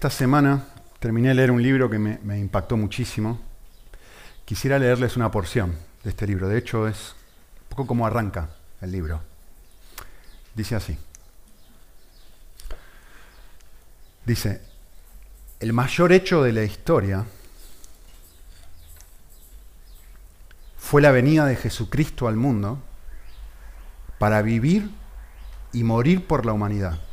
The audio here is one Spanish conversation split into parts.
esta semana terminé de leer un libro que me, impactó muchísimo. Quisiera leerles una porción de este libro. De hecho, es un poco como arranca el libro. Dice así. Dice, el mayor hecho de la historia fue la venida de Jesucristo al mundo para vivir y morir por la humanidad.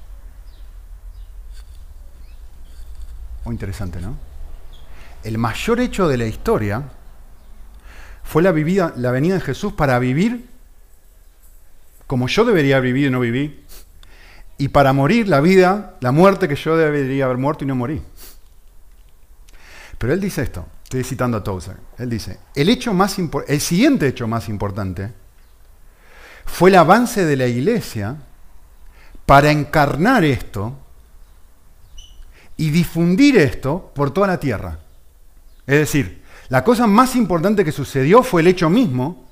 Muy interesante, ¿no? El mayor hecho de la historia fue la, vivida, la venida de Jesús para vivir como yo debería vivir y no viví, y para morir la vida, la muerte que yo debería haber muerto y no morí. Pero él dice esto, estoy citando a Tozer, él dice, el, hecho más el siguiente hecho más importante fue el avance de la iglesia para encarnar esto y difundir esto por toda la tierra. Es decir, la cosa más importante que sucedió fue el hecho mismo,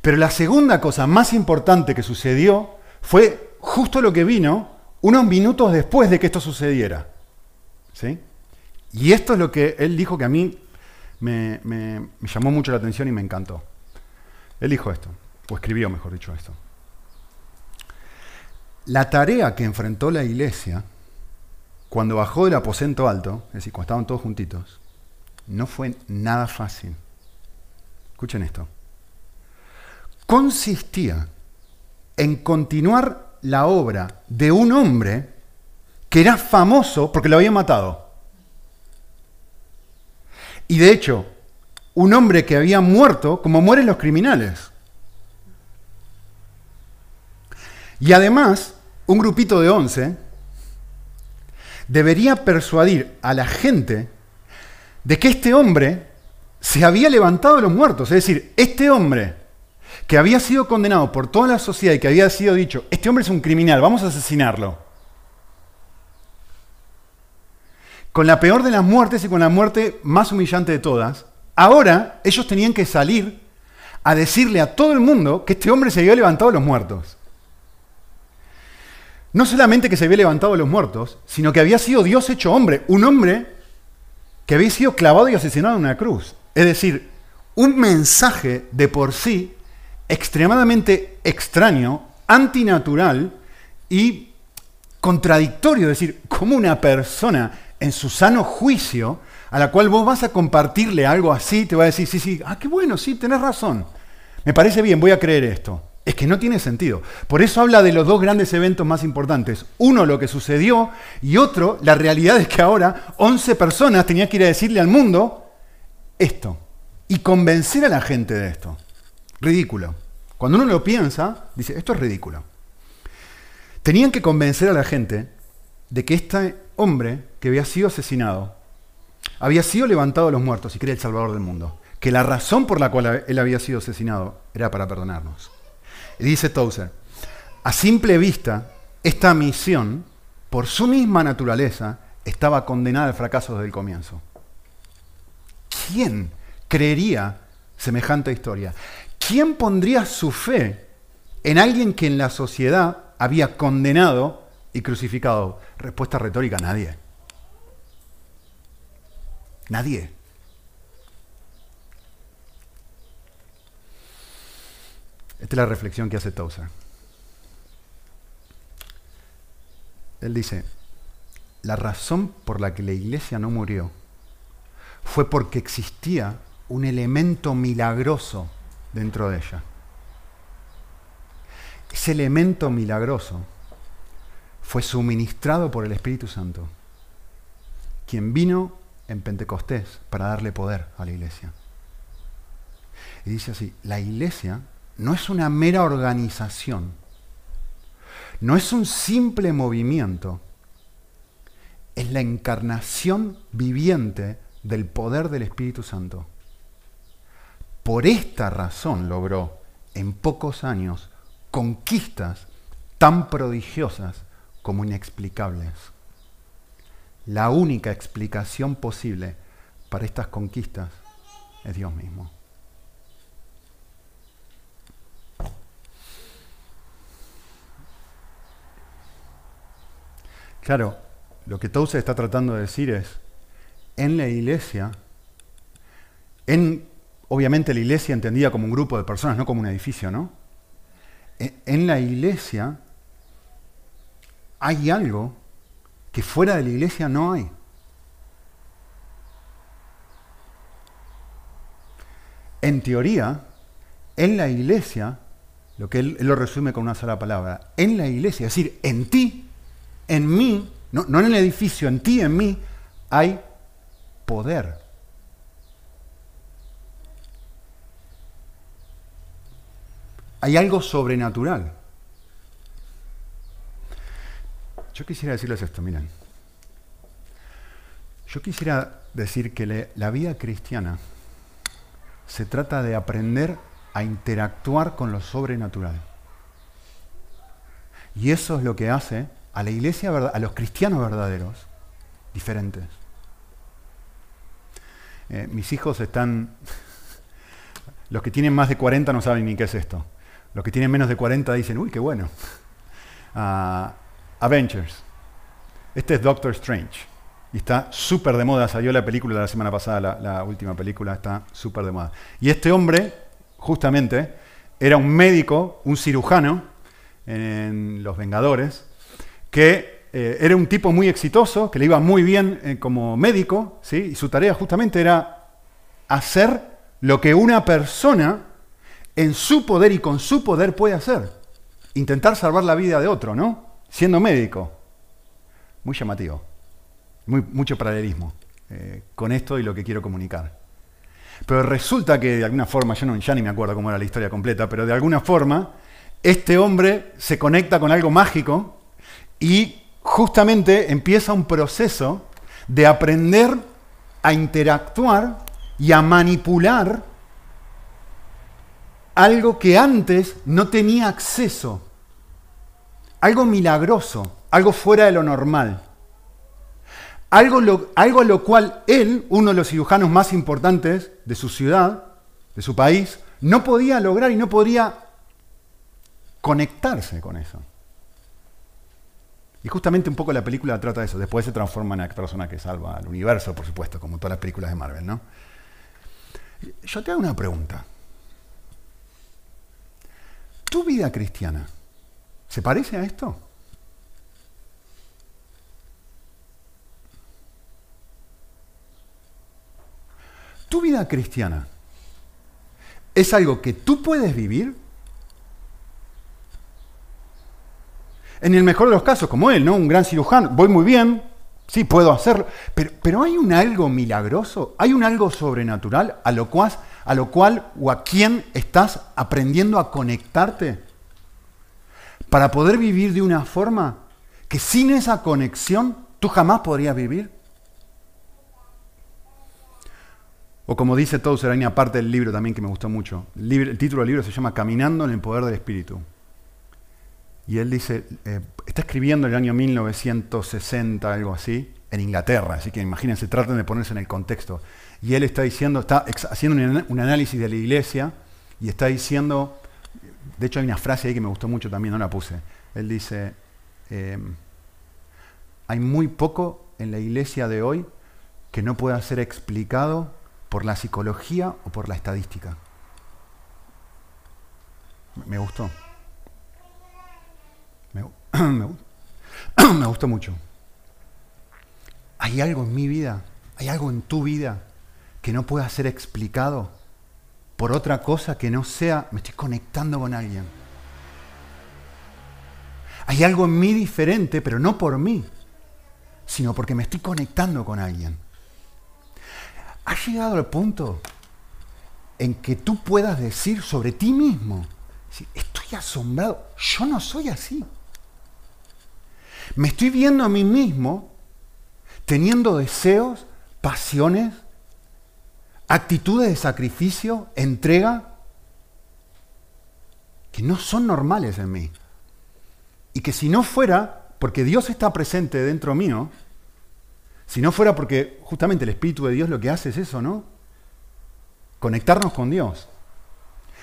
pero la segunda cosa más importante que sucedió fue justo lo que vino unos minutos después de que esto sucediera. ¿Sí? Y esto es lo que él dijo que a mí me, me llamó mucho la atención y me encantó. Él dijo esto, o escribió, mejor dicho, esto. La tarea que enfrentó la iglesia cuando bajó del aposento alto, es decir, cuando estaban todos juntitos, no fue nada fácil. Escuchen esto. Consistía en continuar la obra de un hombre que era famoso porque lo había matado. Y de hecho, un hombre que había muerto como mueren los criminales. Y además, un grupito de once debería persuadir a la gente de que este hombre se había levantado de los muertos. Es decir, este hombre que había sido condenado por toda la sociedad y que había sido dicho, este hombre es un criminal, vamos a asesinarlo. Con la peor de las muertes y con la muerte más humillante de todas, ahora ellos tenían que salir a decirle a todo el mundo que este hombre se había levantado de los muertos. No solamente que se había levantado de los muertos, sino que había sido Dios hecho hombre, un hombre que había sido clavado y asesinado en una cruz. Es decir, un mensaje de por sí extremadamente extraño, antinatural y contradictorio. Es decir, como una persona en su sano juicio, a la cual vos vas a compartirle algo así, te va a decir, sí, sí, ah, qué bueno, sí, tenés razón. Me parece bien, voy a creer esto. Es que no tiene sentido. Por eso habla de los dos grandes eventos más importantes. Uno, lo que sucedió, y otro, la realidad es que ahora 11 personas tenían que ir a decirle al mundo esto y convencer a la gente de esto. Ridículo. Cuando uno lo piensa, dice, esto es ridículo. Tenían que convencer a la gente de que este hombre que había sido asesinado había sido levantado de los muertos y que era el Salvador del mundo. Que la razón por la cual él había sido asesinado era para perdonarnos. Dice Tozer, a simple vista, esta misión, por su misma naturaleza, estaba condenada al fracaso desde el comienzo. ¿Quién creería semejante historia? ¿Quién pondría su fe en alguien que en la sociedad había condenado y crucificado? Respuesta retórica, nadie. Nadie. Esta es la reflexión que hace Tozer. Él dice, la razón por la que la iglesia no murió fue porque existía un elemento milagroso dentro de ella. Ese elemento milagroso fue suministrado por el Espíritu Santo, quien vino en Pentecostés para darle poder a la iglesia. Y dice así, la iglesia no es una mera organización, no es un simple movimiento, es la encarnación viviente del poder del Espíritu Santo. Por esta razón logró en pocos años conquistas tan prodigiosas como inexplicables. La única explicación posible para estas conquistas es Dios mismo. Claro, lo que Touse está tratando de decir es, en la iglesia, en, obviamente la iglesia entendida como un grupo de personas, no como un edificio, ¿no? E, en la iglesia hay algo que fuera de la iglesia no hay. En teoría, en la iglesia, lo que él, lo resume con una sola palabra, en la iglesia, es decir, en ti, en mí, no, no en el edificio, en ti, en mí, hay poder. Hay algo sobrenatural. Yo quisiera decirles esto, miren. Yo quisiera decir que la vida cristiana se trata de aprender a interactuar con lo sobrenatural. Y eso es lo que hace a la iglesia, a los cristianos verdaderos, diferentes. Eh, mis hijos están, los que tienen más de 40 no saben ni qué es esto. Los que tienen menos de 40 dicen, uy, qué bueno. Uh, Avengers. Este es Doctor Strange. Y está súper de moda. Salió la película la semana pasada, la, última película, está súper de moda. Y este hombre, justamente, era un médico, un cirujano en Los Vengadores, que eh, era un tipo muy exitoso, que le iba muy bien eh, como médico, ¿sí? y su tarea justamente era hacer lo que una persona en su poder y con su poder puede hacer. Intentar salvar la vida de otro, ¿no? Siendo médico. Muy llamativo mucho paralelismo eh, con esto y lo que quiero comunicar. Pero resulta que de alguna forma, yo no, ya ni me acuerdo cómo era la historia completa, pero de alguna forma este hombre se conecta con algo mágico y justamente empieza un proceso de aprender a interactuar y a manipular algo que antes no tenía acceso, algo milagroso, algo fuera de lo normal. Algo, algo a lo cual él, uno de los cirujanos más importantes de su ciudad, de su país, no podía lograr y no podía conectarse con eso. Y justamente un poco la película trata de eso. Después se transforma en la persona que salva al universo, por supuesto, como todas las películas de Marvel, ¿no? Yo te hago una pregunta. ¿Tu vida cristiana se parece a esto? tu vida cristiana es algo que tú puedes vivir, en el mejor de los casos, como él, ¿no? Un gran cirujano, voy muy bien, sí, puedo hacerlo, pero, pero hay un algo milagroso, hay un algo sobrenatural a lo, cual, a lo cual o a quien estás aprendiendo a conectarte para poder vivir de una forma que sin esa conexión tú jamás podrías vivir. O como dice Tozer, parte del libro también que me gustó mucho. El, título del libro se llama Caminando en el poder del Espíritu. Y él dice, eh, está escribiendo en el año 1960, algo así, en Inglaterra, así que imagínense, traten de ponerse en el contexto. Y él está diciendo, está haciendo un, análisis de la iglesia y está diciendo, de hecho hay una frase ahí que me gustó mucho también, no la puse. Él dice, eh, hay muy poco en la iglesia de hoy que no pueda ser explicado por la psicología o por la estadística. Me gustó. Me, gustó mucho. ¿Hay algo en mi vida, hay algo en tu vida que no pueda ser explicado por otra cosa que no sea, me estoy conectando con alguien? Hay algo en mí diferente, pero no por mí, sino porque me estoy conectando con alguien. ¿Has llegado al punto en que tú puedas decir sobre ti mismo, estoy asombrado, yo no soy así. Me estoy viendo a mí mismo teniendo deseos, pasiones, actitudes de sacrificio, entrega, que no son normales en mí. Y que si no fuera, porque Dios está presente dentro mío, si no fuera porque justamente el Espíritu de Dios lo que hace es eso, ¿no? Conectarnos con Dios.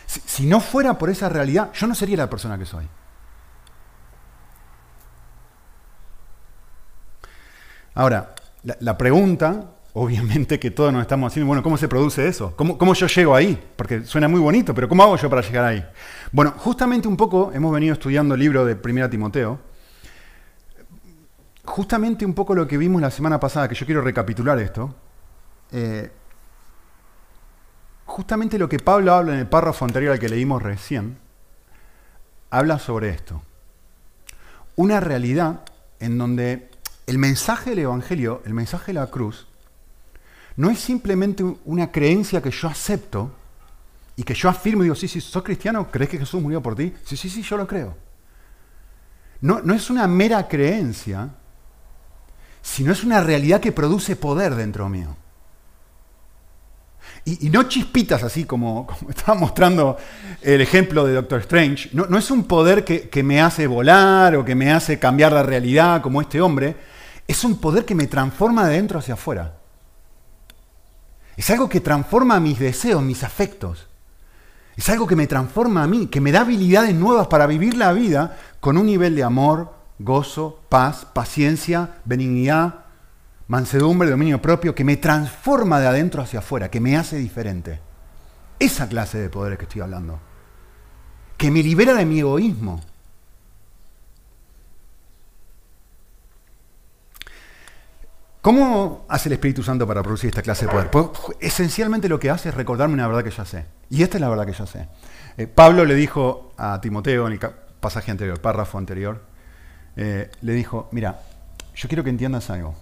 Si, no fuera por esa realidad, yo no sería la persona que soy. Ahora, la, pregunta, obviamente que todos nos estamos haciendo, bueno, ¿cómo se produce eso? ¿Cómo, ¿Cómo yo llego ahí? Porque suena muy bonito, pero ¿cómo hago yo para llegar ahí? Bueno, justamente un poco hemos venido estudiando el libro de Primera Timoteo. Justamente un poco lo que vimos la semana pasada, que yo quiero recapitular esto. Eh, justamente lo que Pablo habla en el párrafo anterior al que leímos recién, habla sobre esto. Una realidad en donde el mensaje del Evangelio, el mensaje de la cruz, no es simplemente una creencia que yo acepto y que yo afirmo y digo, sí, sí, ¿sos cristiano? ¿Crees que Jesús murió por ti? Sí, sí, sí, yo lo creo. No, no es una mera creencia, sino es una realidad que produce poder dentro mío. Y, no chispitas así como, estaba mostrando el ejemplo de Doctor Strange. No, es un poder que, que, me hace volar o que me hace cambiar la realidad como este hombre. Es un poder que me transforma de dentro hacia afuera. Es algo que transforma mis deseos, mis afectos. Es algo que me transforma a mí, que me da habilidades nuevas para vivir la vida con un nivel de amor, gozo, paz, paciencia, benignidad, mansedumbre, dominio propio, que me transforma de adentro hacia afuera, que me hace diferente. Esa clase de poder que estoy hablando. Que me libera de mi egoísmo. ¿Cómo hace el Espíritu Santo para producir esta clase de poder? Pues, esencialmente lo que hace es recordarme una verdad que ya sé. Y esta es la verdad que ya sé. Eh, Pablo le dijo a Timoteo en el pasaje anterior, párrafo anterior, eh, le dijo, mira, yo quiero que entiendas algo.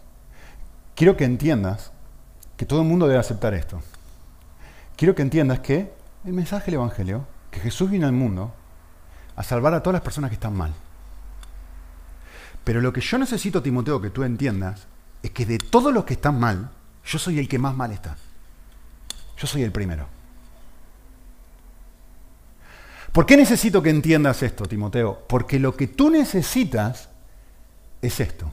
Quiero que entiendas que todo el mundo debe aceptar esto. Quiero que entiendas que el mensaje del Evangelio, que Jesús vino al mundo a salvar a todas las personas que están mal. Pero lo que yo necesito, Timoteo, que tú entiendas, es que de todos los que están mal, yo soy el que más mal está. Yo soy el primero. ¿Por qué necesito que entiendas esto, Timoteo? Porque lo que tú necesitas es esto.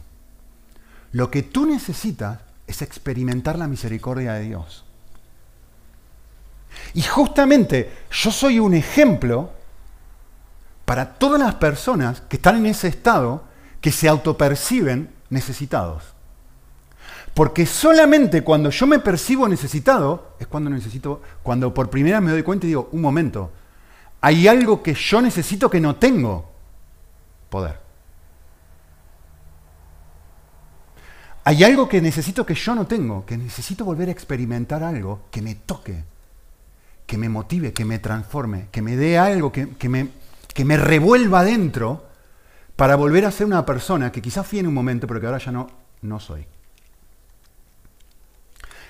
Lo que tú necesitas es experimentar la misericordia de Dios. Y justamente yo soy un ejemplo para todas las personas que están en ese estado que se autoperciben necesitados. Porque solamente cuando yo me percibo necesitado es cuando necesito, cuando por primera me doy cuenta y digo, un momento, hay algo que yo necesito que no tengo. Poder. Hay algo que necesito que yo no tengo, que necesito volver a experimentar algo que me toque, que me motive, que me transforme, que me dé algo que, me, que me revuelva dentro para volver a ser una persona que quizás fui en un momento, pero que ahora ya no, no soy.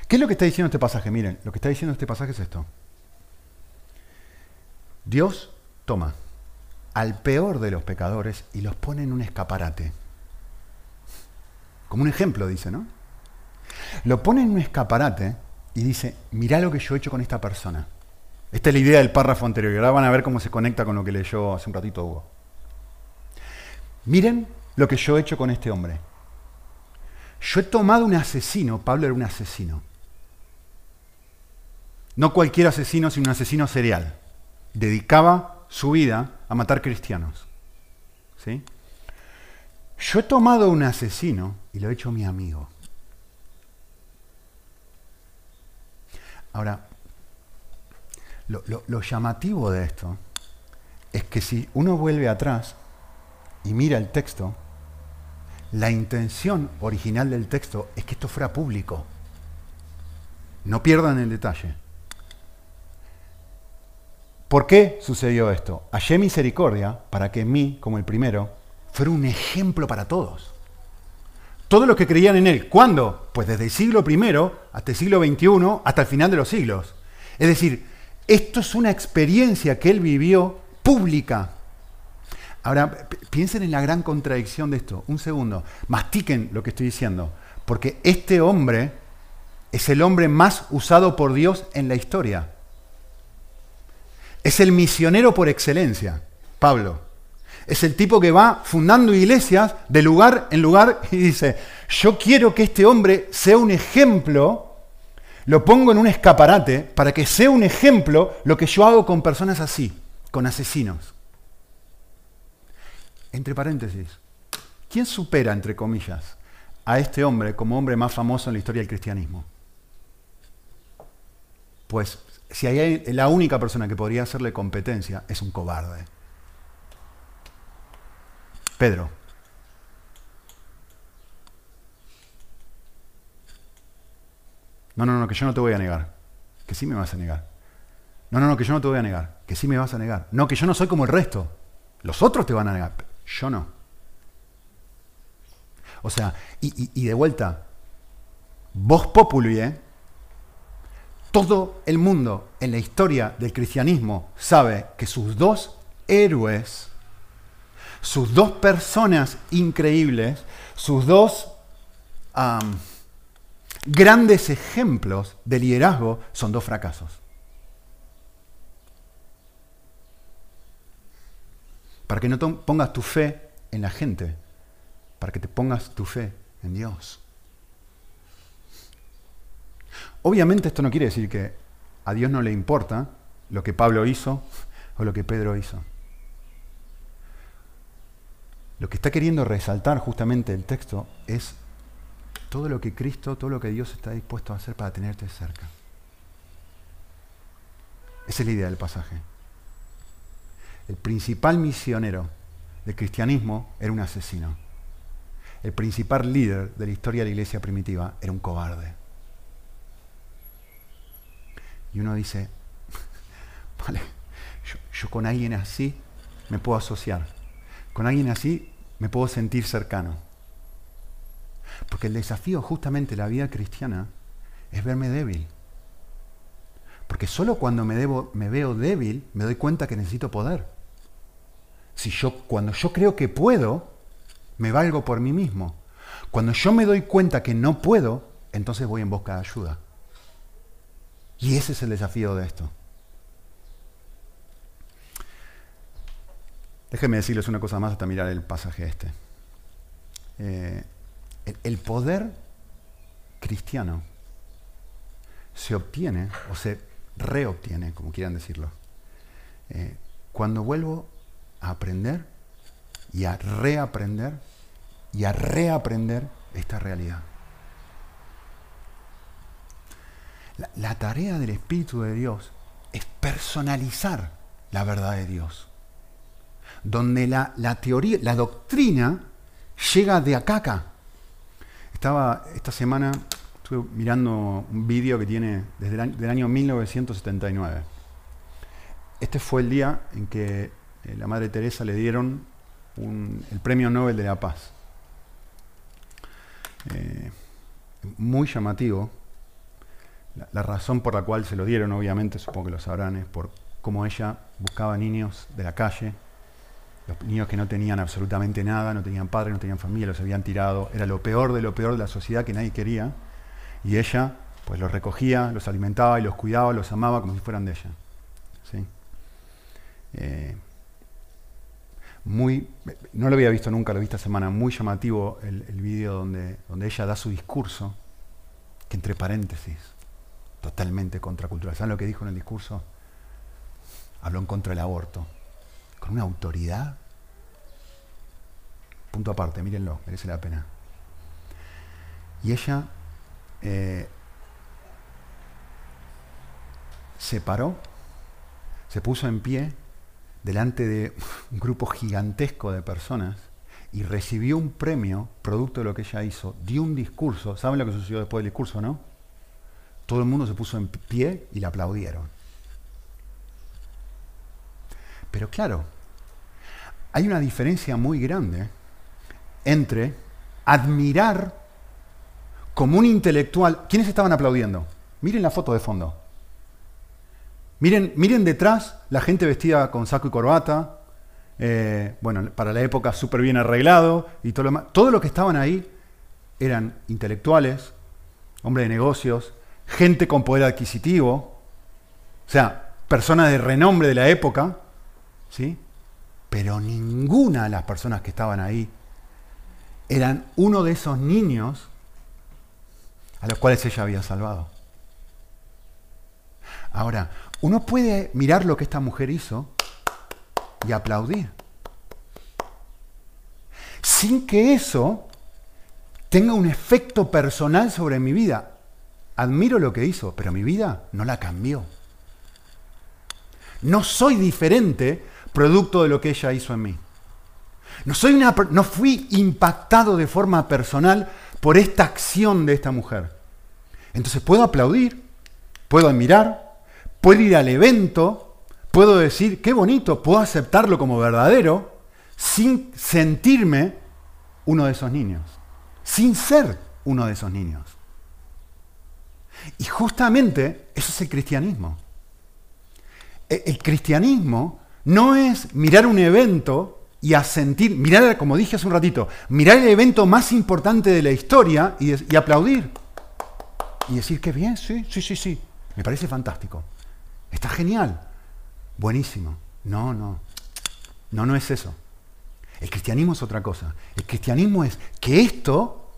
¿Qué es lo que está diciendo este pasaje? Miren, lo que está diciendo este pasaje es esto. Dios toma al peor de los pecadores y los pone en un escaparate. Como un ejemplo, dice, ¿no? Lo pone en un escaparate y dice, mirá lo que yo he hecho con esta persona. Esta es la idea del párrafo anterior. Ahora van a ver cómo se conecta con lo que leyó hace un ratito Hugo. Miren lo que yo he hecho con este hombre. Yo he tomado un asesino, Pablo era un asesino. No cualquier asesino, sino un asesino serial. Dedicaba su vida a matar cristianos. ¿Sí? Yo he tomado un asesino y lo he hecho mi amigo. Ahora, lo, llamativo de esto es que si uno vuelve atrás y mira el texto, la intención original del texto es que esto fuera público. No pierdan el detalle. ¿Por qué sucedió esto? Hallé misericordia para que en mí, como el primero, fuera un ejemplo para todos. Todos los que creían en él. ¿Cuándo? Pues desde el siglo I hasta el siglo XXI, hasta el final de los siglos. Es decir, esto es una experiencia que él vivió pública. Ahora, piensen en la gran contradicción de esto. Un segundo. Mastiquen lo que estoy diciendo. Porque este hombre es el hombre más usado por Dios en la historia. Es el misionero por excelencia, Pablo. Es el tipo que va fundando iglesias de lugar en lugar y dice, yo quiero que este hombre sea un ejemplo, lo pongo en un escaparate para que sea un ejemplo lo que yo hago con personas así, con asesinos. Entre paréntesis, ¿quién supera, entre comillas, a este hombre como hombre más famoso en la historia del cristianismo? Pues si hay la única persona que podría hacerle competencia es un cobarde. Pedro. No, no, no, que yo no te voy a negar. Que sí me vas a negar. No, no, no, que yo no te voy a negar. Que sí me vas a negar. No, que yo no soy como el resto. Los otros te van a negar. Yo no. O sea, y, de vuelta, vos populi, ¿eh? Todo el mundo en la historia del cristianismo sabe que sus dos héroes, sus dos personas increíbles, sus dos grandes ejemplos de liderazgo son dos fracasos. Para que no pongas tu fe en la gente, para que te pongas tu fe en Dios. Obviamente esto no quiere decir que a Dios no le importa lo que Pablo hizo o lo que Pedro hizo. Lo que está queriendo resaltar justamente el texto es todo lo que Cristo, todo lo que Dios está dispuesto a hacer para tenerte cerca. Esa es la idea del pasaje. El principal misionero del cristianismo era un asesino. El principal líder de la historia de la iglesia primitiva era un cobarde. Y uno dice, vale, yo, con alguien así me puedo asociar. Con alguien así me puedo sentir cercano. Porque el desafío justamente de la vida cristiana es verme débil. Porque solo cuando me, me, veo débil me doy cuenta que necesito poder. Si yo, cuando yo creo que puedo, me valgo por mí mismo. Cuando yo me doy cuenta que no puedo, entonces voy en busca de ayuda. Y ese es el desafío de esto. Déjenme decirles una cosa más hasta mirar el pasaje este. Eh, el, poder cristiano se obtiene o se reobtiene, como quieran decirlo, eh, cuando vuelvo a aprender y a reaprender y a reaprender esta realidad. La, tarea del Espíritu de Dios es personalizar la verdad de Dios. Donde la, teoría, la doctrina llega de acá acá. Estaba esta semana, estuve mirando un vídeo que tiene desde el año, del año 1979. Este fue el día en que eh, la Madre Teresa le dieron el Premio Nobel de la Paz. Eh, muy llamativo la, razón por la cual se lo dieron, obviamente, supongo que lo sabrán, es por cómo ella buscaba niños de la calle, los niños que no tenían absolutamente nada, no tenían padre, no tenían familia, los habían tirado, era lo peor de lo peor de la sociedad que nadie quería, y ella pues los recogía, los alimentaba y los cuidaba, los amaba como si fueran de ella. ¿sí? Eh, muy, no lo había visto nunca, lo vi esta semana, muy llamativo el, el vídeo donde, donde ella da su discurso, que entre paréntesis, totalmente contracultural. ¿Saben lo que dijo en el discurso? Habló en contra del aborto. Con una autoridad. Punto aparte, mírenlo, merece la pena. Y ella eh, se paró, se puso en pie delante de un grupo gigantesco de personas y recibió un premio producto de lo que ella hizo, dio un discurso. ¿Saben lo que sucedió después del discurso, no? Todo el mundo se puso en pie y le aplaudieron. Pero claro, hay una diferencia muy grande entre admirar como un intelectual. ¿Quiénes estaban aplaudiendo? Miren la foto de fondo. Miren, miren detrás la gente vestida con saco y corbata. Eh, bueno, para la época súper bien arreglado y todo lo que estaban ahí eran intelectuales, hombres de negocios, gente con poder adquisitivo, o sea, personas de renombre de la época, ¿sí? Pero ninguna de las personas que estaban ahí eran uno de esos niños a los cuales ella había salvado. Ahora, uno puede mirar lo que esta mujer hizo y aplaudir. Sin que eso tenga un efecto personal sobre mi vida. Admiro lo que hizo, pero mi vida no la cambió. No soy diferente producto de lo que ella hizo en mí. No, soy una, no fui impactado de forma personal por esta acción de esta mujer. Entonces puedo aplaudir, puedo admirar, puedo ir al evento, puedo decir, qué bonito, puedo aceptarlo como verdadero, sin sentirme uno de esos niños, sin ser uno de esos niños. Y justamente eso es el cristianismo. E, el cristianismo no es mirar un evento y asentir, mirar, como dije hace un ratito, mirar el evento más importante de la historia y, y aplaudir. Y decir, qué bien, sí, sí, sí, sí. Me parece fantástico. Está genial. Buenísimo. No, no. No, no es eso. El cristianismo es otra cosa. El cristianismo es que esto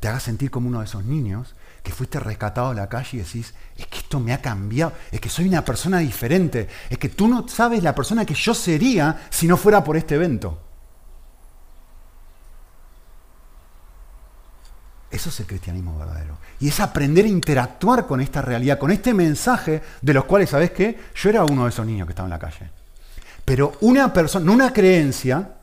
te haga sentir como uno de esos niños que fuiste rescatado de la calle y decís, es que esto me ha cambiado, es que soy una persona diferente, es que tú no sabes la persona que yo sería si no fuera por este evento. Eso es el cristianismo verdadero. Y es aprender a interactuar con esta realidad, con este mensaje de los cuales, ¿sabes qué? Yo era uno de esos niños que estaba en la calle. Pero una persona, una creencia,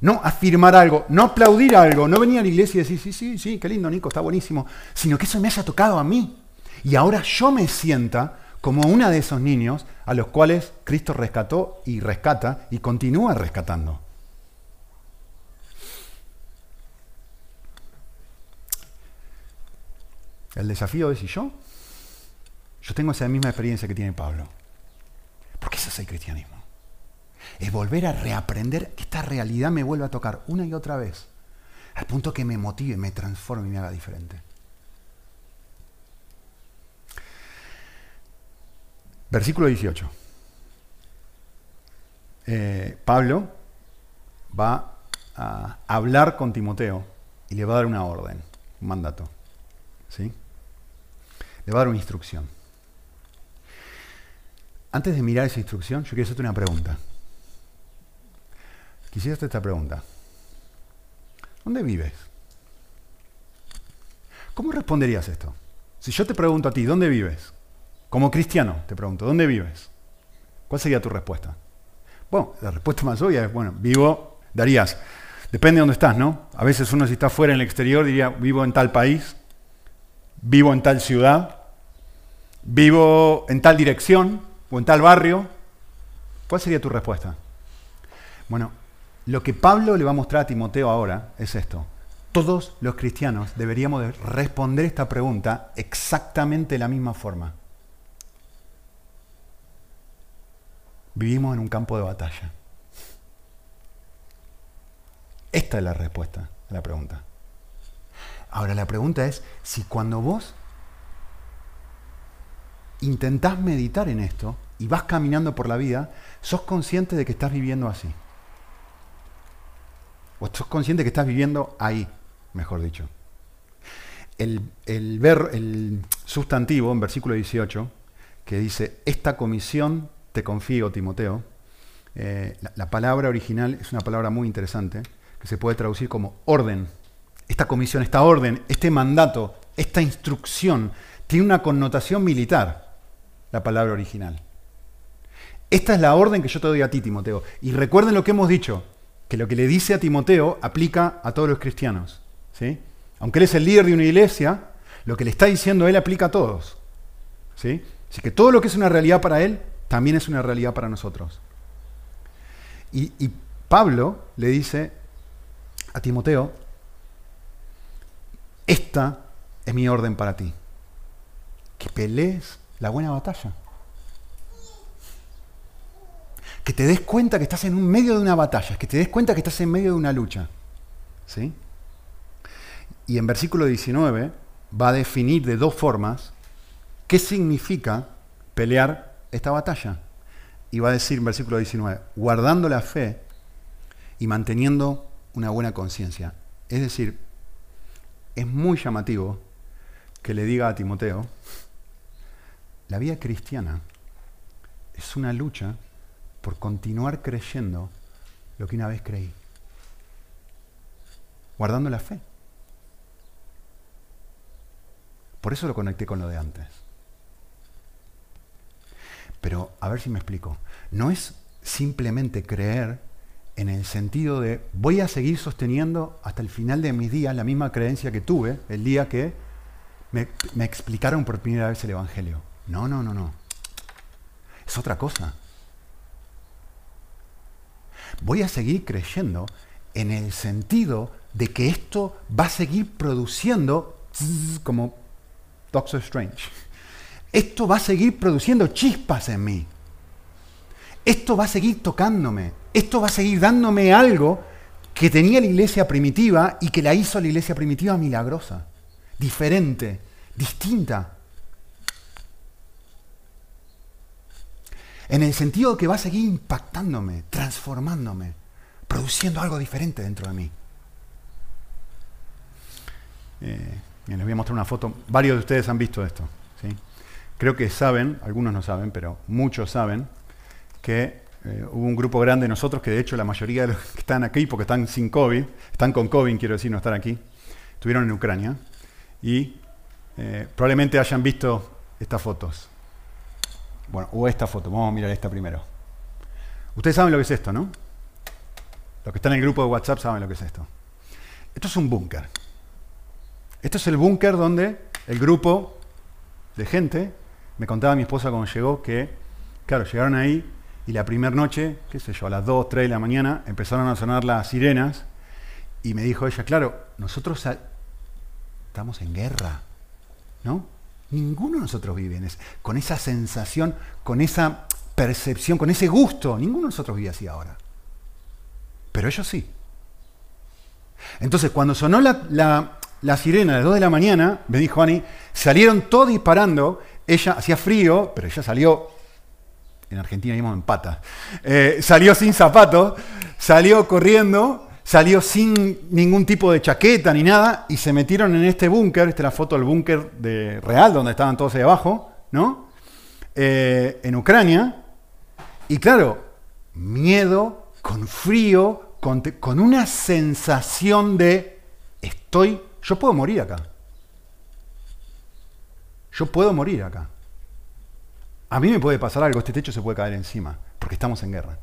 no afirmar algo, no aplaudir algo, no venir a la iglesia y decir, sí, sí, sí, qué lindo, Nico, está buenísimo, sino que eso me haya tocado a mí. Y ahora yo me sienta como una de esos niños a los cuales Cristo rescató y rescata y continúa rescatando. El desafío es, ¿y yo? Yo tengo esa misma experiencia que tiene Pablo. Porque ese es el cristianismo. Es volver a reaprender que esta realidad me vuelva a tocar una y otra vez. Al punto que me motive, me transforme y me haga diferente. Versículo 18. Eh, Pablo va a hablar con Timoteo y le va a dar una orden, un mandato. ¿sí? Le va a dar una instrucción. Antes de mirar esa instrucción, yo quiero hacerte una pregunta. Quisiera esta pregunta. ¿Dónde vives? ¿Cómo responderías esto? Si yo te pregunto a ti, ¿dónde vives? Como cristiano, te pregunto, ¿dónde vives? ¿Cuál sería tu respuesta? Bueno, la respuesta más obvia es, bueno, vivo, darías, depende de dónde estás, ¿no? A veces uno si está fuera en el exterior diría, vivo en tal país, vivo en tal ciudad, vivo en tal dirección o en tal barrio. ¿Cuál sería tu respuesta? Bueno, lo que Pablo le va a mostrar a Timoteo ahora es esto. Todos los cristianos deberíamos responder esta pregunta exactamente de la misma forma. Vivimos en un campo de batalla. Esta es la respuesta a la pregunta. Ahora la pregunta es si cuando vos intentás meditar en esto y vas caminando por la vida, sos consciente de que estás viviendo así. O sos consciente que estás viviendo ahí, mejor dicho. El, ver, el sustantivo en versículo 18, que dice, esta comisión te confío, Timoteo, eh, la palabra original es una palabra muy interesante, que se puede traducir como orden esta comisión, esta orden, este mandato, esta instrucción, tiene una connotación militar, la palabra original. Esta es la orden que yo te doy a ti, Timoteo. Y recuerden lo que hemos dicho, que lo que le dice a Timoteo aplica a todos los cristianos. ¿sí? Aunque él es el líder de una iglesia, lo que le está diciendo él aplica a todos. ¿sí? Así que todo lo que es una realidad para él, también es una realidad para nosotros. Y, y Pablo le dice a Timoteo, esta es mi orden para ti. Que pelees la buena batalla. Que te des cuenta que estás en un medio de una batalla, que te des cuenta que estás en medio de una lucha. ¿Sí? Y en versículo 19 va a definir de dos formas qué significa pelear esta batalla. Y va a decir en versículo 19, guardando la fe y manteniendo una buena conciencia. Es decir, es muy llamativo que le diga a Timoteo, la vida cristiana es una lucha por continuar creyendo lo que una vez creí, guardando la fe. Por eso lo conecté con lo de antes. Pero a ver si me explico. No es simplemente creer en el sentido de voy a seguir sosteniendo hasta el final de mis días la misma creencia que tuve el día que me, me explicaron por primera vez el Evangelio. No, no, no, no. Es otra cosa. Voy a seguir creyendo en el sentido de que esto va a seguir produciendo como Doctor Strange. Esto va a seguir produciendo chispas en mí. Esto va a seguir tocándome. Esto va a seguir dándome algo que tenía la iglesia primitiva y que la hizo la iglesia primitiva milagrosa, diferente, distinta. En el sentido que va a seguir impactándome, transformándome, produciendo algo diferente dentro de mí. Eh, les voy a mostrar una foto. Varios de ustedes han visto esto. ¿sí? Creo que saben, algunos no saben, pero muchos saben, que eh, hubo un grupo grande de nosotros, que de hecho la mayoría de los que están aquí, porque están sin COVID, están con COVID, quiero decir, no están aquí, estuvieron en Ucrania y eh, probablemente hayan visto estas fotos. Bueno, o esta foto, vamos a mirar esta primero. Ustedes saben lo que es esto, ¿no? Los que están en el grupo de WhatsApp saben lo que es esto. Esto es un búnker. Esto es el búnker donde el grupo de gente, me contaba mi esposa cuando llegó que, claro, llegaron ahí y la primera noche, qué sé yo, a las 2, 3 de la mañana, empezaron a sonar las sirenas y me dijo ella, claro, nosotros estamos en guerra, ¿no? Ninguno de nosotros vive con esa sensación, con esa percepción, con ese gusto. Ninguno de nosotros vive así ahora. Pero ellos sí. Entonces, cuando sonó la, sirena a las 2 de la mañana, me dijo Ani, salieron todos disparando. Ella hacía frío, pero ella salió en Argentina íbamos en patas. Eh, salió sin zapatos, salió corriendo, salió sin ningún tipo de chaqueta ni nada y se metieron en este búnker. Esta es la foto del búnker de real, donde estaban todos ahí abajo, ¿no? Eh, en Ucrania. Y claro, miedo, con frío, con, con una sensación de estoy, yo puedo morir acá. Yo puedo morir acá. A mí me puede pasar algo, este techo se puede caer encima, porque estamos en guerra.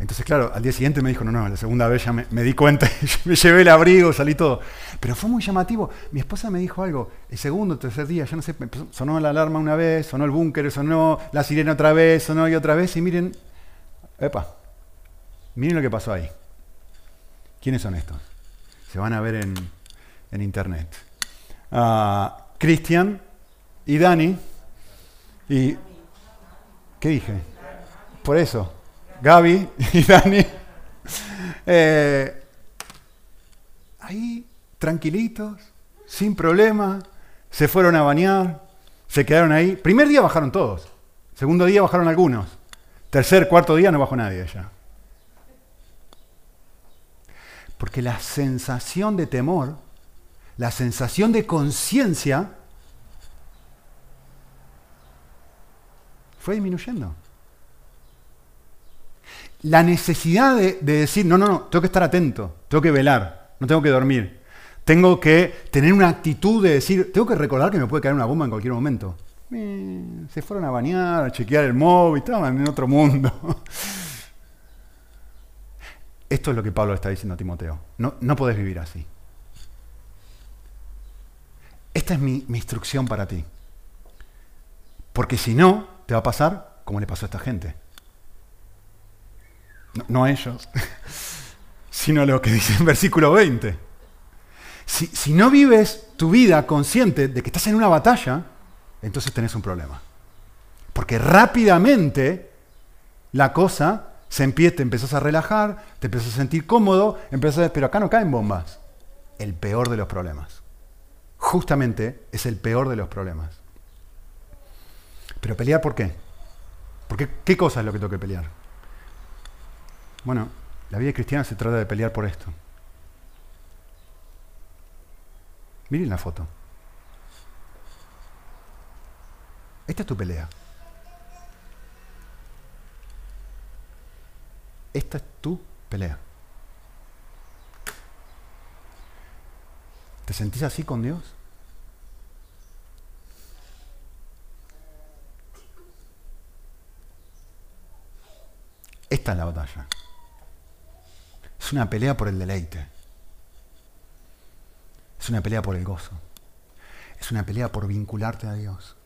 Entonces, claro, al día siguiente me dijo, no, no, la segunda vez ya me, di cuenta, me llevé el abrigo, salí todo. Pero fue muy llamativo. Mi esposa me dijo algo, el segundo, tercer día, ya no sé, sonó la alarma una vez, sonó el búnker, sonó la sirena otra vez, sonó y otra vez, y miren, epa, miren lo que pasó ahí. ¿Quiénes son estos? Se van a ver en, internet. Ah, Cristian y Dani. Y, ¿Qué dije? Por eso, Gaby y Dani. Eh, ahí, tranquilitos, sin problema, se fueron a bañar, se quedaron ahí. Primer día bajaron todos, segundo día bajaron algunos, tercer, cuarto día no bajó nadie allá. Porque la sensación de temor la sensación de conciencia fue disminuyendo. La necesidad de, decir, no, no, no, tengo que estar atento, tengo que velar, no tengo que dormir. Tengo que tener una actitud de decir, tengo que recordar que me puede caer una bomba en cualquier momento. se fueron a bañar, a chequear el móvil, estaban en otro mundo. Esto es lo que Pablo está diciendo a Timoteo. No, no podés vivir así. Esta es mi, instrucción para ti. Porque si no, te va a pasar como le pasó a esta gente. No, a ellos, sino lo que dice en versículo 20. Si, no vives tu vida consciente de que estás en una batalla, entonces tenés un problema. Porque rápidamente la cosa se empieza, te empezás a relajar, te empiezas a sentir cómodo, empiezas a pero acá no caen bombas. El peor de los problemas justamente es el peor de los problemas. Pero pelear por qué? ¿Por qué, cosa es lo que tengo que pelear? Bueno, la vida cristiana se trata de pelear por esto. Miren la foto. Esta es tu pelea. Esta es tu pelea. ¿Te sentís así con Dios? Esta es la batalla. Es una pelea por el deleite. Es una pelea por el gozo. Es una pelea por vincularte a Dios.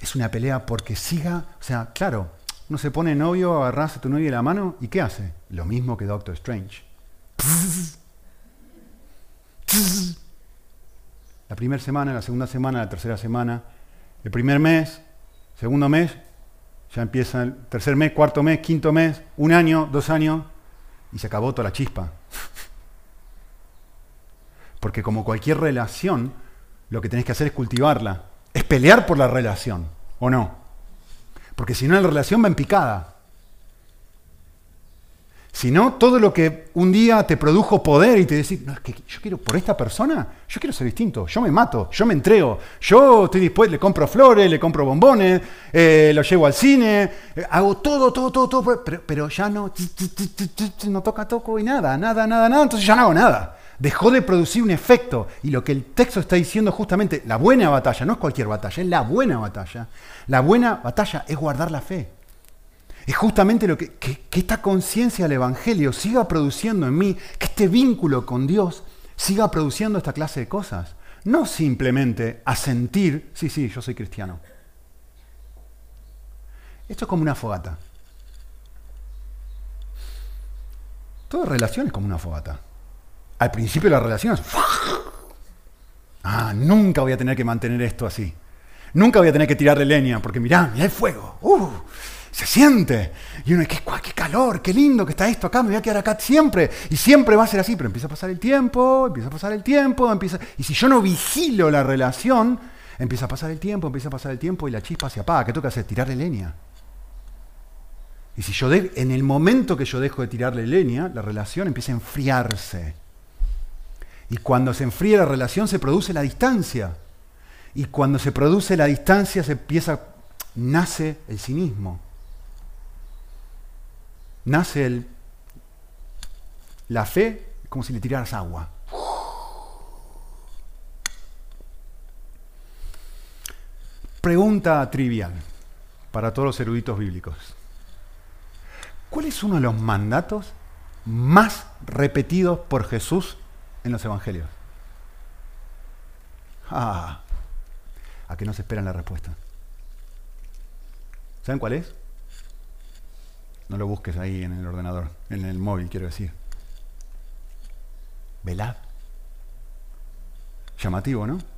Es una pelea porque siga, o sea, claro, uno se pone novio, agarras a tu novia de la mano y ¿qué hace? Lo mismo que Doctor Strange. La primera semana, la segunda semana, la tercera semana, el primer mes, segundo mes, ya empieza el tercer mes, cuarto mes, quinto mes, un año, dos años, y se acabó toda la chispa. Porque como cualquier relación, lo que tenés que hacer es cultivarla, es pelear por la relación, ¿o no? Porque si no, la relación va en picada. Si no, todo lo que un día te produjo poder y te decís, no, es que yo quiero, por esta persona, yo quiero ser distinto, yo me mato, yo me entrego, yo estoy dispuesto, le compro flores, le compro bombones, eh, lo llevo al cine, eh, hago todo, todo, todo, todo, pero, pero ya no, no toca, toco y nada, nada, nada, nada, entonces ya no hago nada. Dejó de producir un efecto. Y lo que el texto está diciendo justamente, la buena batalla, no es cualquier batalla, es la buena batalla. La buena batalla es guardar la fe. Es justamente lo que, que, esta conciencia del Evangelio siga produciendo en mí, que este vínculo con Dios siga produciendo esta clase de cosas. No simplemente asentir, sí, sí, yo soy cristiano. Esto es como una fogata. Toda relación es como una fogata. Al principio la relación es... Ah, nunca voy a tener que mantener esto así. Nunca voy a tener que tirarle leña, porque mirá, mirá el fuego. Uh, se siente. Y uno, ¿qué, qué calor, qué lindo que está esto acá, me voy a quedar acá siempre. Y siempre va a ser así, pero empieza a pasar el tiempo, empieza a pasar el tiempo, empieza... Y si yo no vigilo la relación, empieza a pasar el tiempo, empieza a pasar el tiempo y la chispa se apaga. ¿Qué toca hacer? Tirarle leña. Y si yo, de... en el momento que yo dejo de tirarle leña, la relación empieza a enfriarse. Y cuando se enfría la relación se produce la distancia. Y cuando se produce la distancia se empieza, nace el cinismo nace el, la fe como si le tiraras agua. Pregunta trivial para todos los eruditos bíblicos. ¿Cuál es uno de los mandatos más repetidos por Jesús en los evangelios? Ah, a que no se esperan la respuesta. ¿Saben cuál es? No lo busques ahí en el ordenador, en el móvil, quiero decir. Velad. Llamativo, ¿no?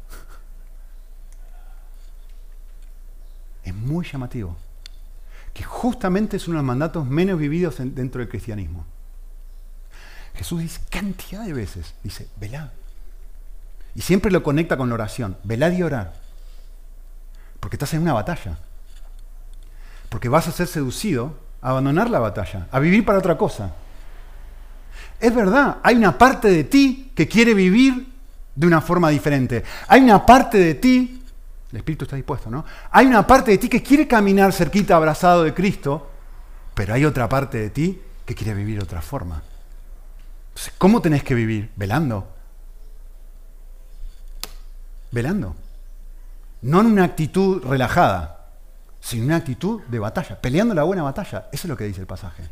Es muy llamativo. Que justamente es uno de los mandatos menos vividos dentro del cristianismo. Jesús dice cantidad de veces, dice, velad. Y siempre lo conecta con la oración. Velad y orar. Porque estás en una batalla. Porque vas a ser seducido abandonar la batalla, a vivir para otra cosa. Es verdad, hay una parte de ti que quiere vivir de una forma diferente. Hay una parte de ti, el Espíritu está dispuesto, ¿no? Hay una parte de ti que quiere caminar cerquita, abrazado de Cristo, pero hay otra parte de ti que quiere vivir de otra forma. ¿cómo tenés que vivir? Velando. Velando. No en una actitud relajada sino una actitud de batalla, peleando la buena batalla. Eso es lo que dice el pasaje.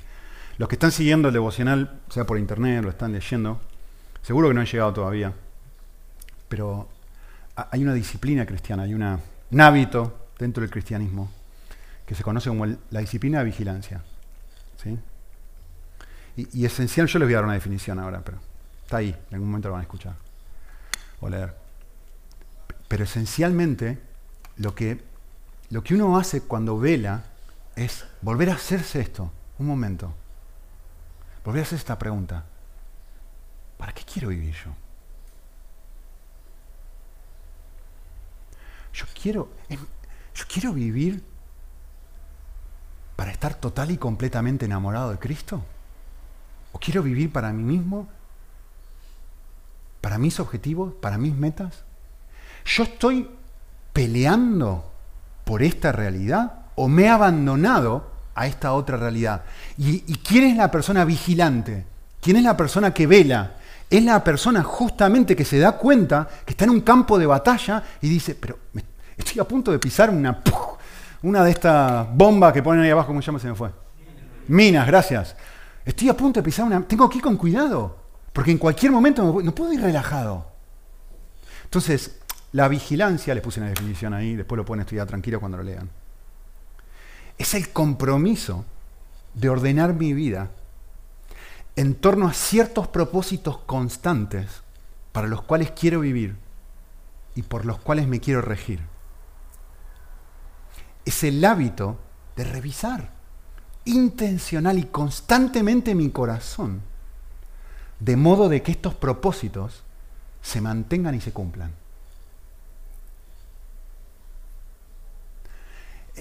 Los que están siguiendo el devocional, sea por internet, lo están leyendo, seguro que no han llegado todavía, pero hay una disciplina cristiana, hay una, un hábito dentro del cristianismo que se conoce como la disciplina de vigilancia. ¿sí? Y, y, esencial, yo les voy a dar una definición ahora, pero está ahí, en algún momento lo van a escuchar o leer. Pero esencialmente lo que lo que uno hace cuando vela es volver a hacerse esto, un momento. Volver a hacer esta pregunta. ¿Para qué quiero vivir yo? Yo quiero, em, yo quiero vivir para estar total y completamente enamorado de Cristo. ¿O quiero vivir para mí mismo? ¿Para mis objetivos? ¿Para mis metas? Yo estoy peleando por esta realidad o me he abandonado a esta otra realidad? ¿Y, quién es la persona vigilante? ¿Quién es la persona que vela? es la persona justamente que se da cuenta que está en un campo de batalla y dice, pero estoy a punto de pisar una, una de estas bombas que ponen ahí abajo, ¿cómo se llama? Se me fue. Minas, gracias. Estoy a punto de pisar una... Tengo que ir con cuidado, porque en cualquier momento no puedo ir relajado. Entonces, la vigilancia, les puse una definición ahí, después lo pueden estudiar tranquilo cuando lo lean. Es el compromiso de ordenar mi vida en torno a ciertos propósitos constantes para los cuales quiero vivir y por los cuales me quiero regir. Es el hábito de revisar intencional y constantemente mi corazón, de modo de que estos propósitos se mantengan y se cumplan.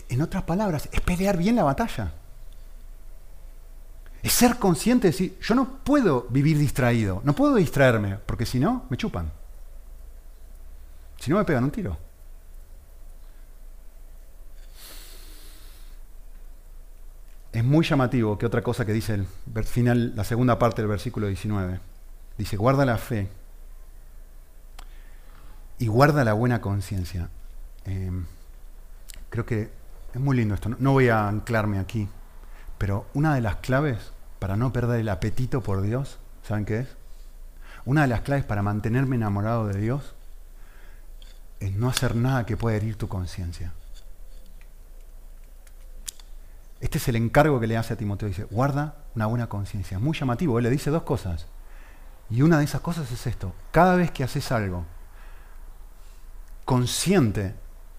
En otras palabras, es pelear bien la batalla. Es ser consciente de decir, yo no puedo vivir distraído, no puedo distraerme, porque si no, me chupan. Si no, me pegan un tiro. Es muy llamativo que otra cosa que dice final, la segunda parte del versículo 19. Dice, guarda la fe y guarda la buena conciencia. Em, creo que es muy lindo esto. no voy a anclarme aquí, pero una de las claves para no perder el apetito por Dios, ¿saben qué es? Una de las claves para mantenerme enamorado de Dios es no hacer nada que pueda herir tu conciencia. Este es el encargo que le hace a Timoteo. Dice, guarda una buena conciencia. Muy llamativo. Él le dice dos cosas. Y una de esas cosas es esto. Cada vez que haces algo consciente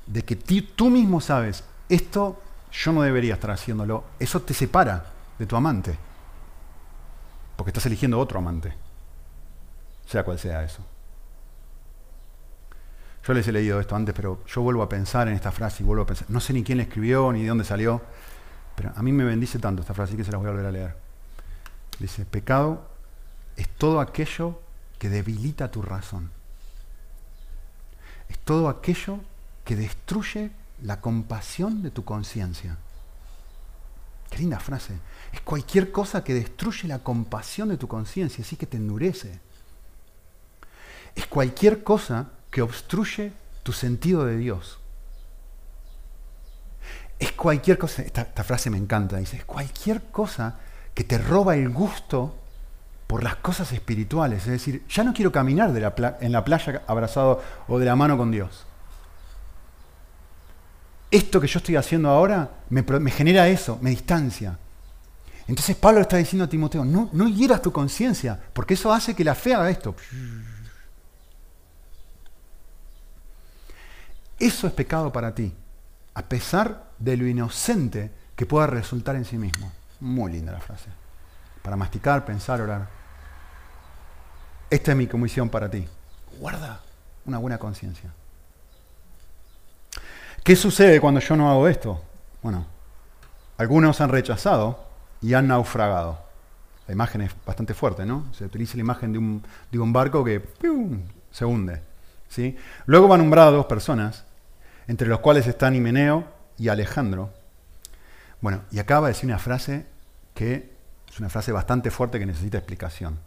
de que tú mismo sabes, esto yo no debería estar haciéndolo, eso te separa de tu amante. Porque estás eligiendo otro amante. Sea cual sea eso. Yo les he leído esto antes, pero yo vuelvo a pensar en esta frase y vuelvo a pensar. No sé ni quién la escribió ni de dónde salió, pero a mí me bendice tanto esta frase que se la voy a volver a leer. Dice, pecado es todo aquello que debilita tu razón. Es todo aquello que destruye la compasión de tu conciencia. Qué linda frase. Es cualquier cosa que destruye la compasión de tu conciencia, así que te endurece. Es cualquier cosa que obstruye tu sentido de Dios. Es cualquier cosa, esta, frase me encanta, dice, es cualquier cosa que te roba el gusto por las cosas espirituales. Es decir, ya no quiero caminar en la playa abrazado o de la mano con Dios esto que yo estoy haciendo ahora me, genera eso, me distancia. Entonces Pablo está diciendo a Timoteo, no, no hieras tu conciencia, porque eso hace que la fe haga esto. Eso es pecado para ti, a pesar de lo inocente que pueda resultar en sí mismo. Muy linda la frase. Para masticar, pensar, orar. Esta es mi comisión para ti. Guarda una buena conciencia. ¿Qué sucede cuando yo no hago esto? Bueno, algunos han rechazado y han naufragado. La imagen es bastante fuerte, ¿no? Se utiliza la imagen de un, barco que se hunde. ¿sí? Luego va a nombrar a dos personas, entre los cuales están Himeneo y Alejandro. Bueno, y acaba de decir una frase que es una frase bastante fuerte que necesita explicación.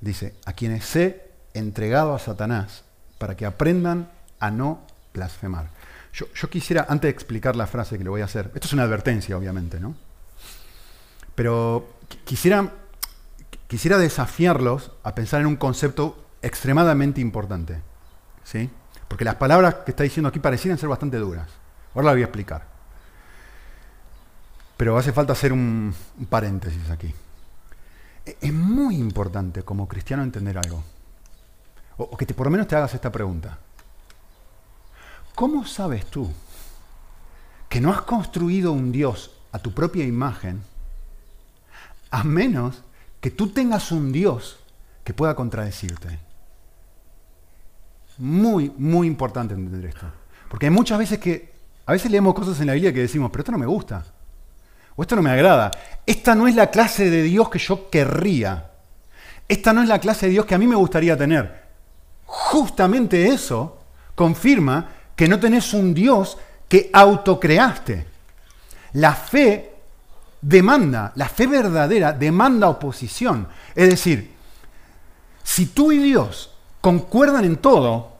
Dice, a quienes he entregado a Satanás para que aprendan a no blasfemar. Yo, quisiera, antes de explicar la frase que le voy a hacer, esto es una advertencia, obviamente, ¿no? Pero quisiera, quisiera desafiarlos a pensar en un concepto extremadamente importante, ¿sí? Porque las palabras que está diciendo aquí parecieran ser bastante duras. Ahora la voy a explicar. Pero hace falta hacer un, paréntesis aquí. E, es muy importante como cristiano entender algo. O, que por lo menos te hagas esta pregunta. ¿Cómo sabes tú que no has construido un Dios a tu propia imagen a menos que tú tengas un Dios que pueda contradecirte? Muy, muy importante entender esto. Porque hay muchas veces que, a veces leemos cosas en la Biblia que decimos, pero esto no me gusta. O esto no me agrada. Esta no es la clase de Dios que yo querría. Esta no es la clase de Dios que a mí me gustaría tener. Justamente eso confirma que no tenés un Dios que autocreaste. La fe demanda, la fe verdadera demanda oposición. Es decir, si tú y Dios concuerdan en todo,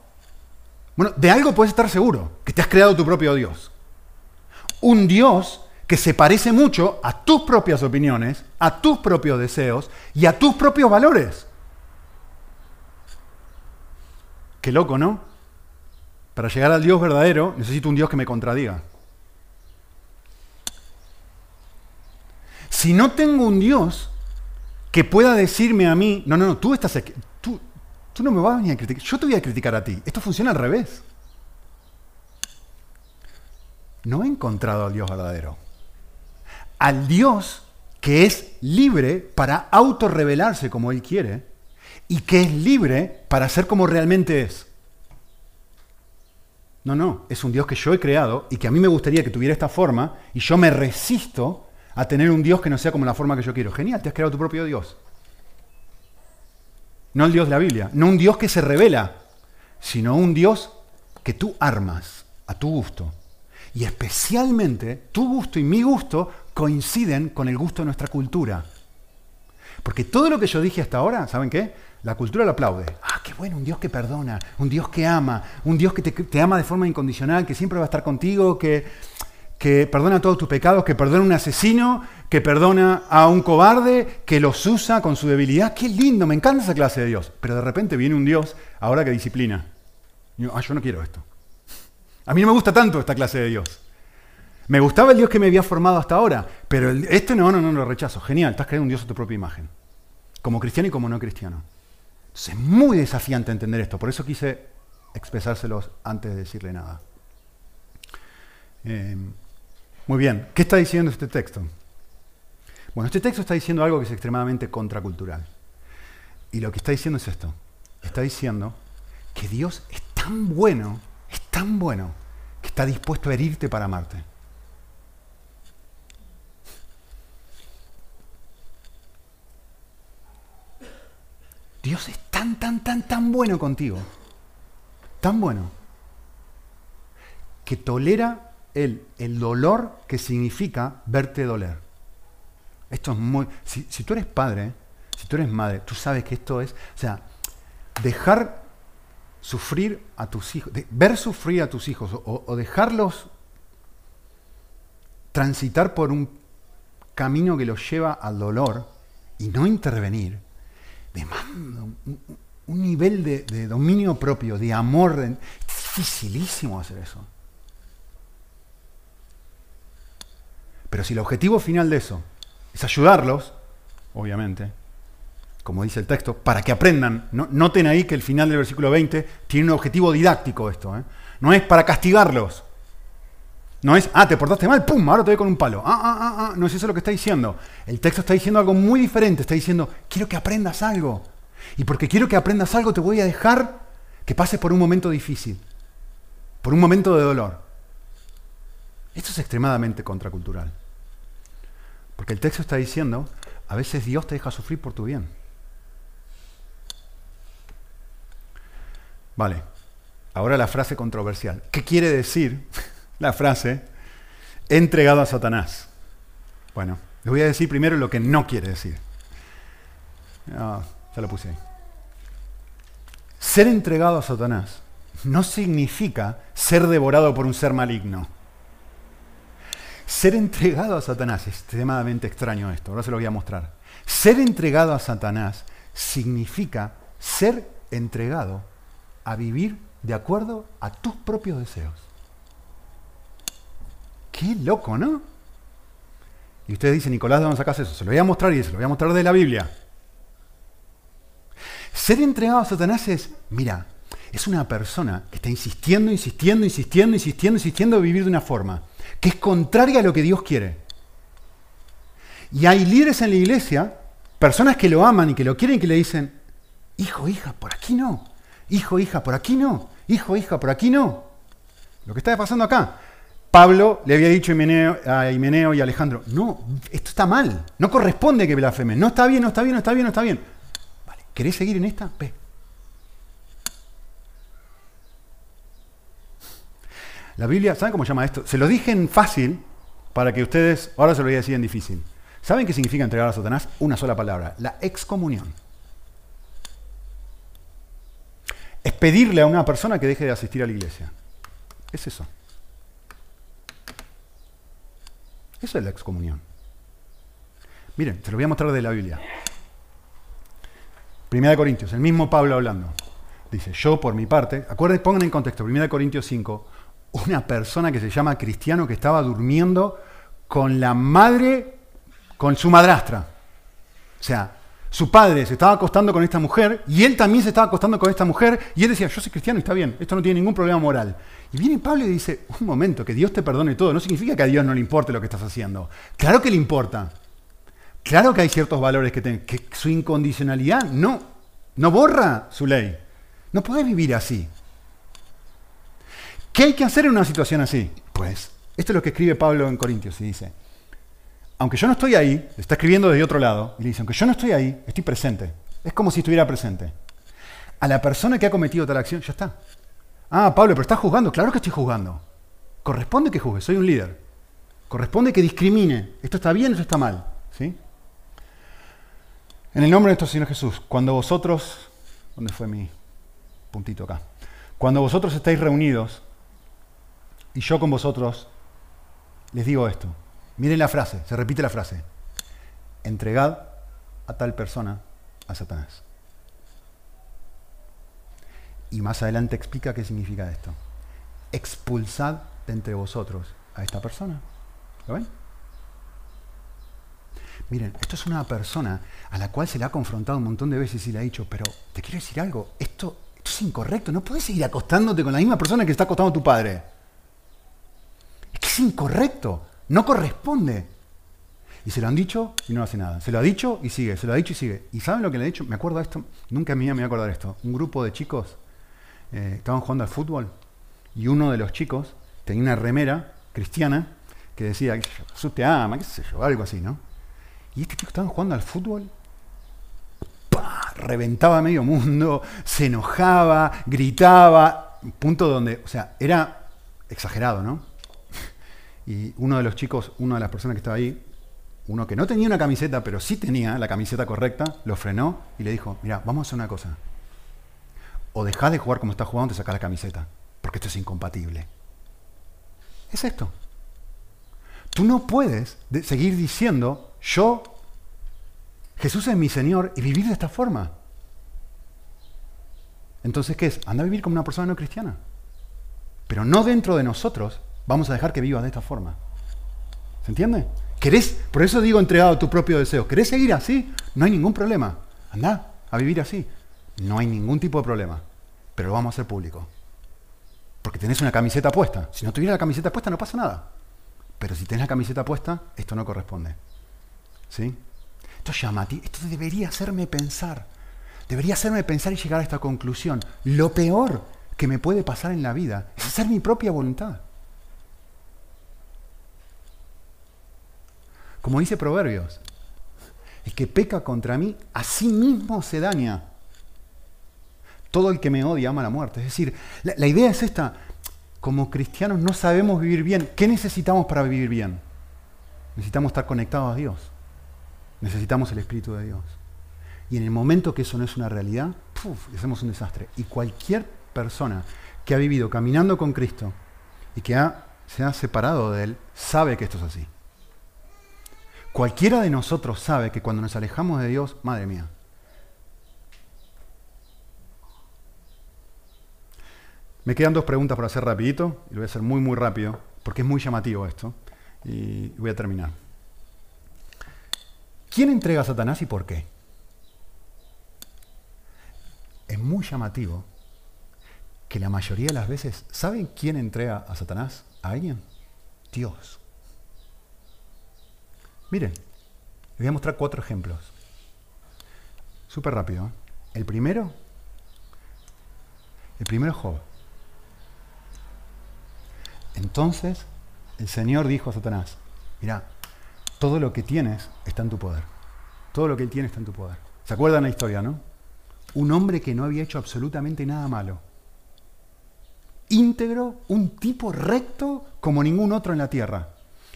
bueno, de algo puedes estar seguro, que te has creado tu propio Dios. Un Dios que se parece mucho a tus propias opiniones, a tus propios deseos y a tus propios valores. Qué loco, ¿no? Para llegar al Dios verdadero necesito un Dios que me contradiga. Si no tengo un Dios que pueda decirme a mí, no, no, no, tú estás aquí, tú, tú no me vas a a criticar, yo te voy a criticar a ti. Esto funciona al revés. No he encontrado al Dios verdadero. Al Dios que es libre para autorrevelarse como Él quiere y que es libre para ser como realmente es. No, no, es un Dios que yo he creado y que a mí me gustaría que tuviera esta forma y yo me resisto a tener un Dios que no sea como la forma que yo quiero. Genial, te has creado tu propio Dios. No el Dios de la Biblia, no un Dios que se revela, sino un Dios que tú armas a tu gusto. Y especialmente tu gusto y mi gusto coinciden con el gusto de nuestra cultura. Porque todo lo que yo dije hasta ahora, ¿saben qué? La cultura lo aplaude. Bueno, un Dios que perdona, un Dios que ama, un Dios que te, ama de forma incondicional, que siempre va a estar contigo, que, que perdona todos tus pecados, que perdona a un asesino, que perdona a un cobarde, que los usa con su debilidad. Qué lindo, me encanta esa clase de Dios. Pero de repente viene un Dios ahora que disciplina. yo, ah, yo no quiero esto. A mí no me gusta tanto esta clase de Dios. Me gustaba el Dios que me había formado hasta ahora, pero este no, no, no, lo rechazo. Genial, estás creando un Dios a tu propia imagen. Como cristiano y como no cristiano. Es muy desafiante entender esto. Por eso quise expresárselos antes de decirle nada. Eh, muy bien, ¿qué está diciendo este texto? Bueno, este texto está diciendo algo que es extremadamente contracultural. Y lo que está diciendo es esto. Está diciendo que Dios es tan bueno, es tan bueno, que está dispuesto a herirte para amarte. Dios es tan, tan, tan, tan bueno contigo. Tan bueno. Que tolera el, el dolor que significa verte doler. Esto es muy... Si, tú eres padre, si tú eres madre, tú sabes que esto es... O sea, dejar sufrir a tus hijos, ver sufrir a tus hijos o dejarlos transitar por un camino que los lleva al dolor y no intervenir, demanda un, nivel de, dominio propio, de amor. es dificilísimo hacer eso. Pero si el objetivo final de eso es ayudarlos, obviamente, como dice el texto, para que aprendan, noten ahí que el final del versículo 20 tiene un objetivo didáctico esto. ¿eh? No es para castigarlos, no es, ah, te portaste mal, pum, ahora te doy con un palo. Ah, ah, ah, ah, no es eso lo que está diciendo. El texto está diciendo algo muy diferente. Está diciendo, quiero que aprendas algo. Y porque quiero que aprendas algo, te voy a dejar que pases por un momento difícil, por un momento de dolor. Esto es extremadamente contracultural. Porque el texto está diciendo, a veces Dios te deja sufrir por tu bien. Vale, ahora la frase controversial. ¿Qué quiere decir? la frase, entregado a Satanás. Bueno, les voy a decir primero lo que no quiere decir. Ah, ya lo puse ahí. Ser entregado a Satanás no significa ser devorado por un ser maligno. Ser entregado a Satanás, es extremadamente extraño esto, ahora se lo voy a mostrar. Ser entregado a Satanás significa ser entregado a vivir de acuerdo a tus propios deseos. Qué loco, ¿no? Y ustedes dicen, Nicolás, ¿de dónde sacas eso? Se lo voy a mostrar y se lo voy a mostrar de la Biblia. Ser entregado a Satanás es, mira, es una persona que está insistiendo, insistiendo, insistiendo, insistiendo, insistiendo a vivir de una forma que es contraria a lo que Dios quiere. Y hay líderes en la iglesia, personas que lo aman y que lo quieren que le dicen, hijo, hija, por aquí no. Hijo, hija, por aquí no. Hijo, hija, por aquí no. Lo que está pasando acá. Pablo le había dicho a Himeneo y a Alejandro, no, esto está mal, no corresponde que blasfemen, no está bien, no está bien, no está bien, no está bien. Vale, ¿querés seguir en esta? Ve. La Biblia, ¿saben cómo llama esto? Se lo dije en fácil para que ustedes, ahora se lo voy a decir en difícil. ¿Saben qué significa entregar a Satanás? Una sola palabra, la excomunión. pedirle a una persona que deje de asistir a la iglesia. Es eso. Eso es la excomunión. Miren, se lo voy a mostrar de la Biblia. Primera de Corintios, el mismo Pablo hablando. Dice, yo por mi parte, acuérdense, pongan en contexto, Primera de Corintios 5, una persona que se llama cristiano que estaba durmiendo con la madre, con su madrastra. O sea, su padre se estaba acostando con esta mujer y él también se estaba acostando con esta mujer y él decía, yo soy cristiano y está bien, esto no tiene ningún problema moral. Y viene Pablo y dice, un momento, que Dios te perdone todo, no significa que a Dios no le importe lo que estás haciendo. Claro que le importa. Claro que hay ciertos valores que tienen, que su incondicionalidad no, no borra su ley. No puedes vivir así. ¿Qué hay que hacer en una situación así? Pues, esto es lo que escribe Pablo en Corintios y dice, aunque yo no estoy ahí, está escribiendo desde otro lado, y le dice, aunque yo no estoy ahí, estoy presente. Es como si estuviera presente. A la persona que ha cometido tal acción, ya está. Ah, Pablo, pero estás juzgando. Claro que estoy juzgando. Corresponde que juzgue, soy un líder. Corresponde que discrimine. Esto está bien, esto está mal. ¿Sí? En el nombre de nuestro Señor Jesús, cuando vosotros, ¿dónde fue mi puntito acá? Cuando vosotros estáis reunidos y yo con vosotros, les digo esto. Miren la frase, se repite la frase. Entregad a tal persona a Satanás. Y más adelante explica qué significa esto. Expulsad de entre vosotros a esta persona. ¿Lo ven? Miren, esto es una persona a la cual se le ha confrontado un montón de veces y le ha dicho, pero te quiero decir algo, esto, es incorrecto, no puedes seguir acostándote con la misma persona que está acostando tu padre. Es que es incorrecto, no corresponde. Y se lo han dicho y no hace nada. Se lo ha dicho y sigue, se lo ha dicho y sigue. ¿Y saben lo que le ha dicho? Me acuerdo de esto, nunca en mi vida me voy a acordar de esto. Un grupo de chicos eh, estaban jugando al fútbol y uno de los chicos tenía una remera cristiana que decía, Jesús te ama, qué sé yo, algo así, ¿no? Y este chico estaba jugando al fútbol, reventaba medio mundo, se enojaba, gritaba, punto donde, o sea, era exagerado, ¿no? Y uno de los chicos, una de las personas que estaba ahí, uno que no tenía una camiseta, pero sí tenía la camiseta correcta, lo frenó y le dijo, mira, vamos a hacer una cosa. O dejás de jugar como estás jugando, te sacas la camiseta, porque esto es incompatible. Es esto. Tú no puedes seguir diciendo, yo, Jesús es mi Señor, y vivir de esta forma. Entonces, ¿qué es? Anda a vivir como una persona no cristiana. Pero no dentro de nosotros vamos a dejar que vivas de esta forma. ¿Se entiende? ¿Querés? Por eso digo entregado a tu propio deseo. ¿Querés seguir así? No hay ningún problema. Anda a vivir así. No hay ningún tipo de problema. Pero lo vamos a hacer público. Porque tenés una camiseta puesta. Si no tuviera la camiseta puesta no pasa nada. Pero si tenés la camiseta puesta, esto no corresponde. ¿Sí? Esto llama a ti, esto debería hacerme pensar. Debería hacerme pensar y llegar a esta conclusión. Lo peor que me puede pasar en la vida es hacer mi propia voluntad. Como dice Proverbios, el que peca contra mí, a sí mismo se daña. Todo el que me odia ama la muerte. Es decir, la, idea es esta. Como cristianos no sabemos vivir bien. ¿Qué necesitamos para vivir bien? Necesitamos estar conectados a Dios. Necesitamos el Espíritu de Dios. Y en el momento que eso no es una realidad, hacemos un desastre. Y cualquier persona que ha vivido caminando con Cristo y que se ha separado de Él, sabe que esto es así. Cualquiera de nosotros sabe que cuando nos alejamos de Dios, madre mía, Me quedan dos preguntas para hacer rapidito, y lo voy a hacer muy muy rápido, porque es muy llamativo esto, y voy a terminar. ¿Quién entrega a Satanás y por qué? Es muy llamativo que la mayoría de las veces, ¿saben quién entrega a Satanás? ¿A alguien? Dios. Miren, les voy a mostrar cuatro ejemplos. Súper rápido. ¿eh? El primero, el primero es Job. Entonces el Señor dijo a Satanás, mira, todo lo que tienes está en tu poder. Todo lo que él tiene está en tu poder. ¿Se acuerdan la historia, no? Un hombre que no había hecho absolutamente nada malo. Íntegro, un tipo recto como ningún otro en la tierra.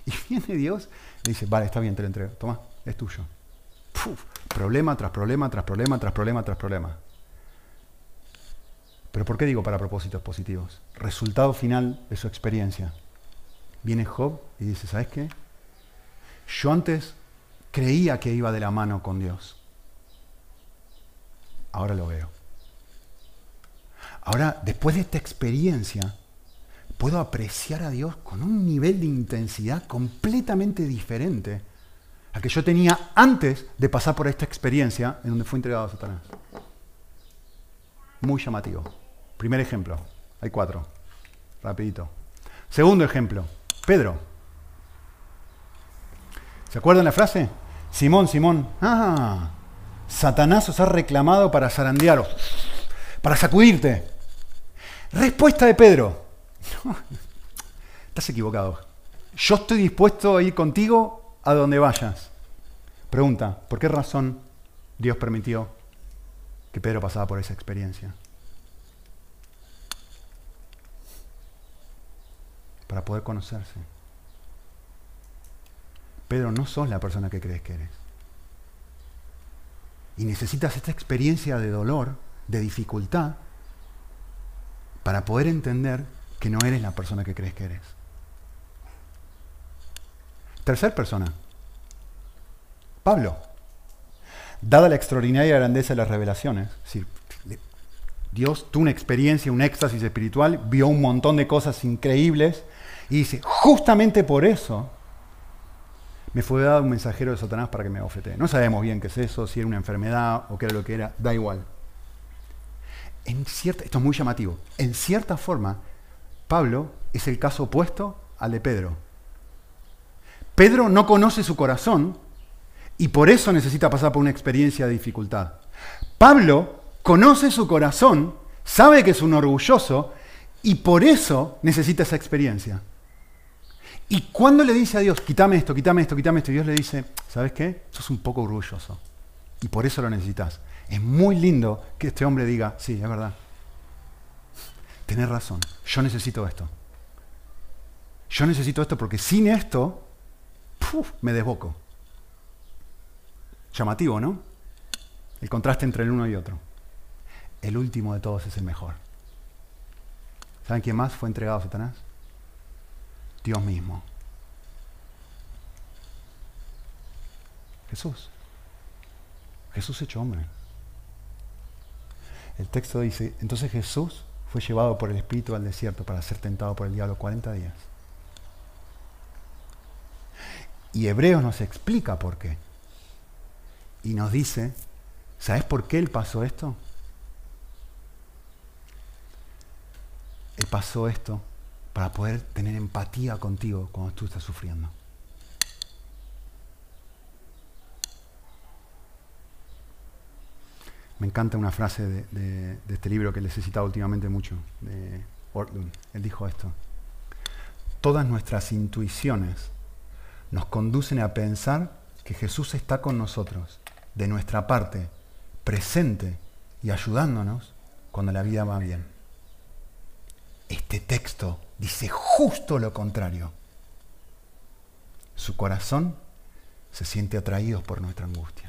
Y viene Dios y dice, vale, está bien, te lo entrego. Toma, es tuyo. problema tras problema, tras problema, tras problema, tras problema. Pero ¿por qué digo para propósitos positivos? Resultado final de su experiencia. Viene Job y dice, ¿sabes qué? Yo antes creía que iba de la mano con Dios. Ahora lo veo. Ahora, después de esta experiencia, puedo apreciar a Dios con un nivel de intensidad completamente diferente a que yo tenía antes de pasar por esta experiencia en donde fue entregado a Satanás. Muy llamativo. Primer ejemplo. Hay cuatro. Rapidito. Segundo ejemplo. Pedro. ¿Se acuerdan la frase? Simón, Simón. Ah, Satanás os ha reclamado para zarandearos, para sacudirte. Respuesta de Pedro. Estás equivocado. Yo estoy dispuesto a ir contigo a donde vayas. Pregunta, ¿por qué razón Dios permitió que Pedro pasaba por esa experiencia? Para poder conocerse. Pedro, no sos la persona que crees que eres. Y necesitas esta experiencia de dolor, de dificultad, para poder entender que no eres la persona que crees que eres. Tercer persona, Pablo. Dada la extraordinaria grandeza de las revelaciones, Dios tuvo una experiencia, un éxtasis espiritual, vio un montón de cosas increíbles y dice, justamente por eso me fue dado un mensajero de Satanás para que me ofete. No sabemos bien qué es eso, si era una enfermedad o qué era lo que era, da igual. En cierta, esto es muy llamativo. En cierta forma, Pablo es el caso opuesto al de Pedro. Pedro no conoce su corazón y por eso necesita pasar por una experiencia de dificultad. Pablo conoce su corazón, sabe que es un orgulloso y por eso necesita esa experiencia. Y cuando le dice a Dios, quítame esto, quítame esto, quítame esto, Dios le dice, ¿sabes qué? Sos un poco orgulloso. Y por eso lo necesitas. Es muy lindo que este hombre diga, sí, es verdad. Tenés razón, yo necesito esto. Yo necesito esto porque sin esto, me desboco. Llamativo, ¿no? El contraste entre el uno y otro. El último de todos es el mejor. ¿Saben quién más fue entregado a Satanás? Dios mismo. Jesús. Jesús hecho hombre. El texto dice, entonces Jesús fue llevado por el Espíritu al desierto para ser tentado por el diablo 40 días. Y Hebreos nos explica por qué. Y nos dice, ¿sabes por qué él pasó esto? Él pasó esto para poder tener empatía contigo cuando tú estás sufriendo. Me encanta una frase de, este libro que les he citado últimamente mucho, de Ortlund. Él dijo esto. Todas nuestras intuiciones nos conducen a pensar que Jesús está con nosotros, de nuestra parte, presente y ayudándonos cuando la vida va bien. Este texto dice justo lo contrario. Su corazón se siente atraído por nuestra angustia.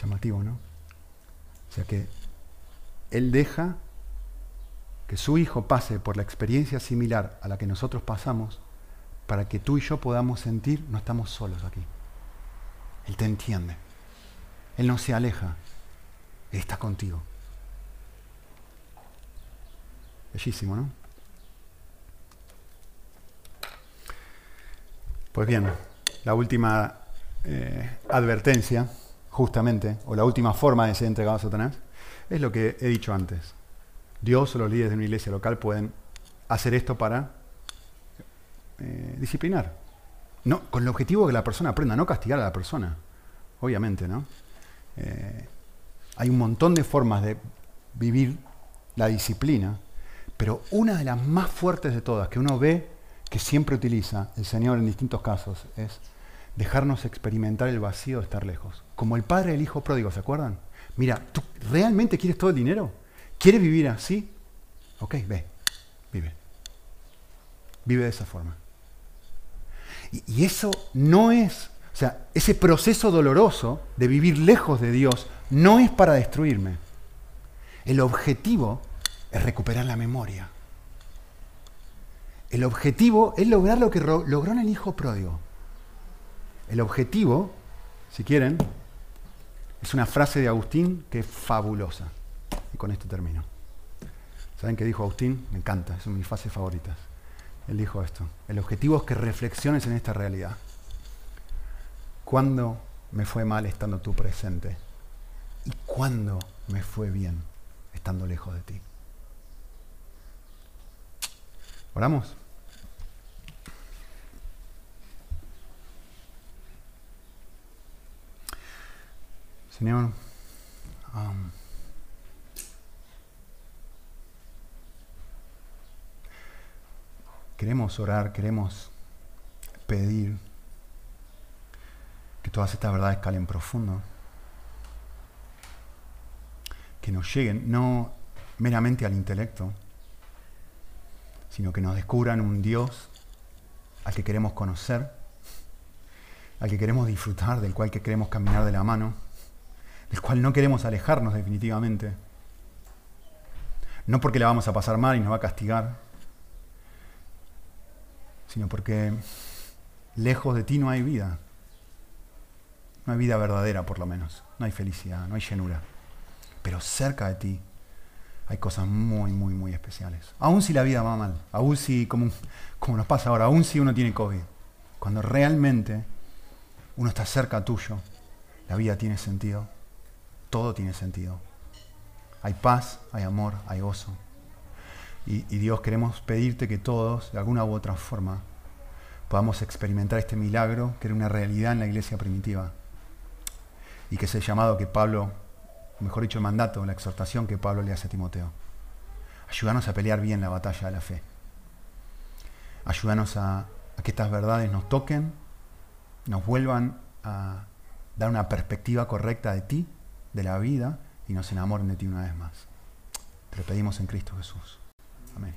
Llamativo, ¿no? O sea que Él deja que su Hijo pase por la experiencia similar a la que nosotros pasamos para que tú y yo podamos sentir, no estamos solos aquí. Él te entiende. Él no se aleja. Él está contigo. Bellísimo, ¿no? Pues bien, la última eh, advertencia, justamente, o la última forma de ser entregado a Satanás, es lo que he dicho antes. Dios o los líderes de una iglesia local pueden hacer esto para eh, disciplinar. No, con el objetivo de que la persona aprenda, no castigar a la persona. Obviamente, ¿no? Eh, hay un montón de formas de vivir la disciplina pero una de las más fuertes de todas, que uno ve que siempre utiliza el Señor en distintos casos, es dejarnos experimentar el vacío de estar lejos. Como el padre del hijo pródigo, ¿se acuerdan? Mira, ¿tú realmente quieres todo el dinero? ¿Quieres vivir así? Ok, ve, vive. Vive de esa forma. Y, eso no es, o sea, ese proceso doloroso de vivir lejos de Dios no es para destruirme. El objetivo es recuperar la memoria. El objetivo es lograr lo que logró en el hijo pródigo. El objetivo, si quieren, es una frase de Agustín que es fabulosa. Y con esto termino. ¿Saben qué dijo Agustín? Me encanta, es una de mis frases favoritas. Él dijo esto. El objetivo es que reflexiones en esta realidad. ¿Cuándo me fue mal estando tú presente? ¿Y cuándo me fue bien estando lejos de ti? ¿Oramos? Señor, queremos orar, queremos pedir que todas estas verdades calen profundo, que nos lleguen no meramente al intelecto, sino que nos descubran un Dios al que queremos conocer, al que queremos disfrutar, del cual que queremos caminar de la mano del cual no queremos alejarnos definitivamente. No porque la vamos a pasar mal y nos va a castigar, sino porque lejos de ti no hay vida. No hay vida verdadera, por lo menos. No hay felicidad, no hay llenura. Pero cerca de ti hay cosas muy, muy, muy especiales. Aún si la vida va mal, aún si, como, como nos pasa ahora, aún si uno tiene COVID, cuando realmente uno está cerca tuyo, la vida tiene sentido todo tiene sentido. Hay paz, hay amor, hay gozo. Y, Dios, queremos pedirte que todos, de alguna u otra forma, podamos experimentar este milagro que era una realidad en la iglesia primitiva. Y que es el llamado que Pablo, mejor dicho, el mandato, la exhortación que Pablo le hace a Timoteo. Ayúdanos a pelear bien la batalla de la fe. Ayúdanos a que estas verdades nos toquen, nos vuelvan a dar una perspectiva correcta de ti de la vida y nos enamoren de ti una vez más. Te lo pedimos en Cristo Jesús. Amén.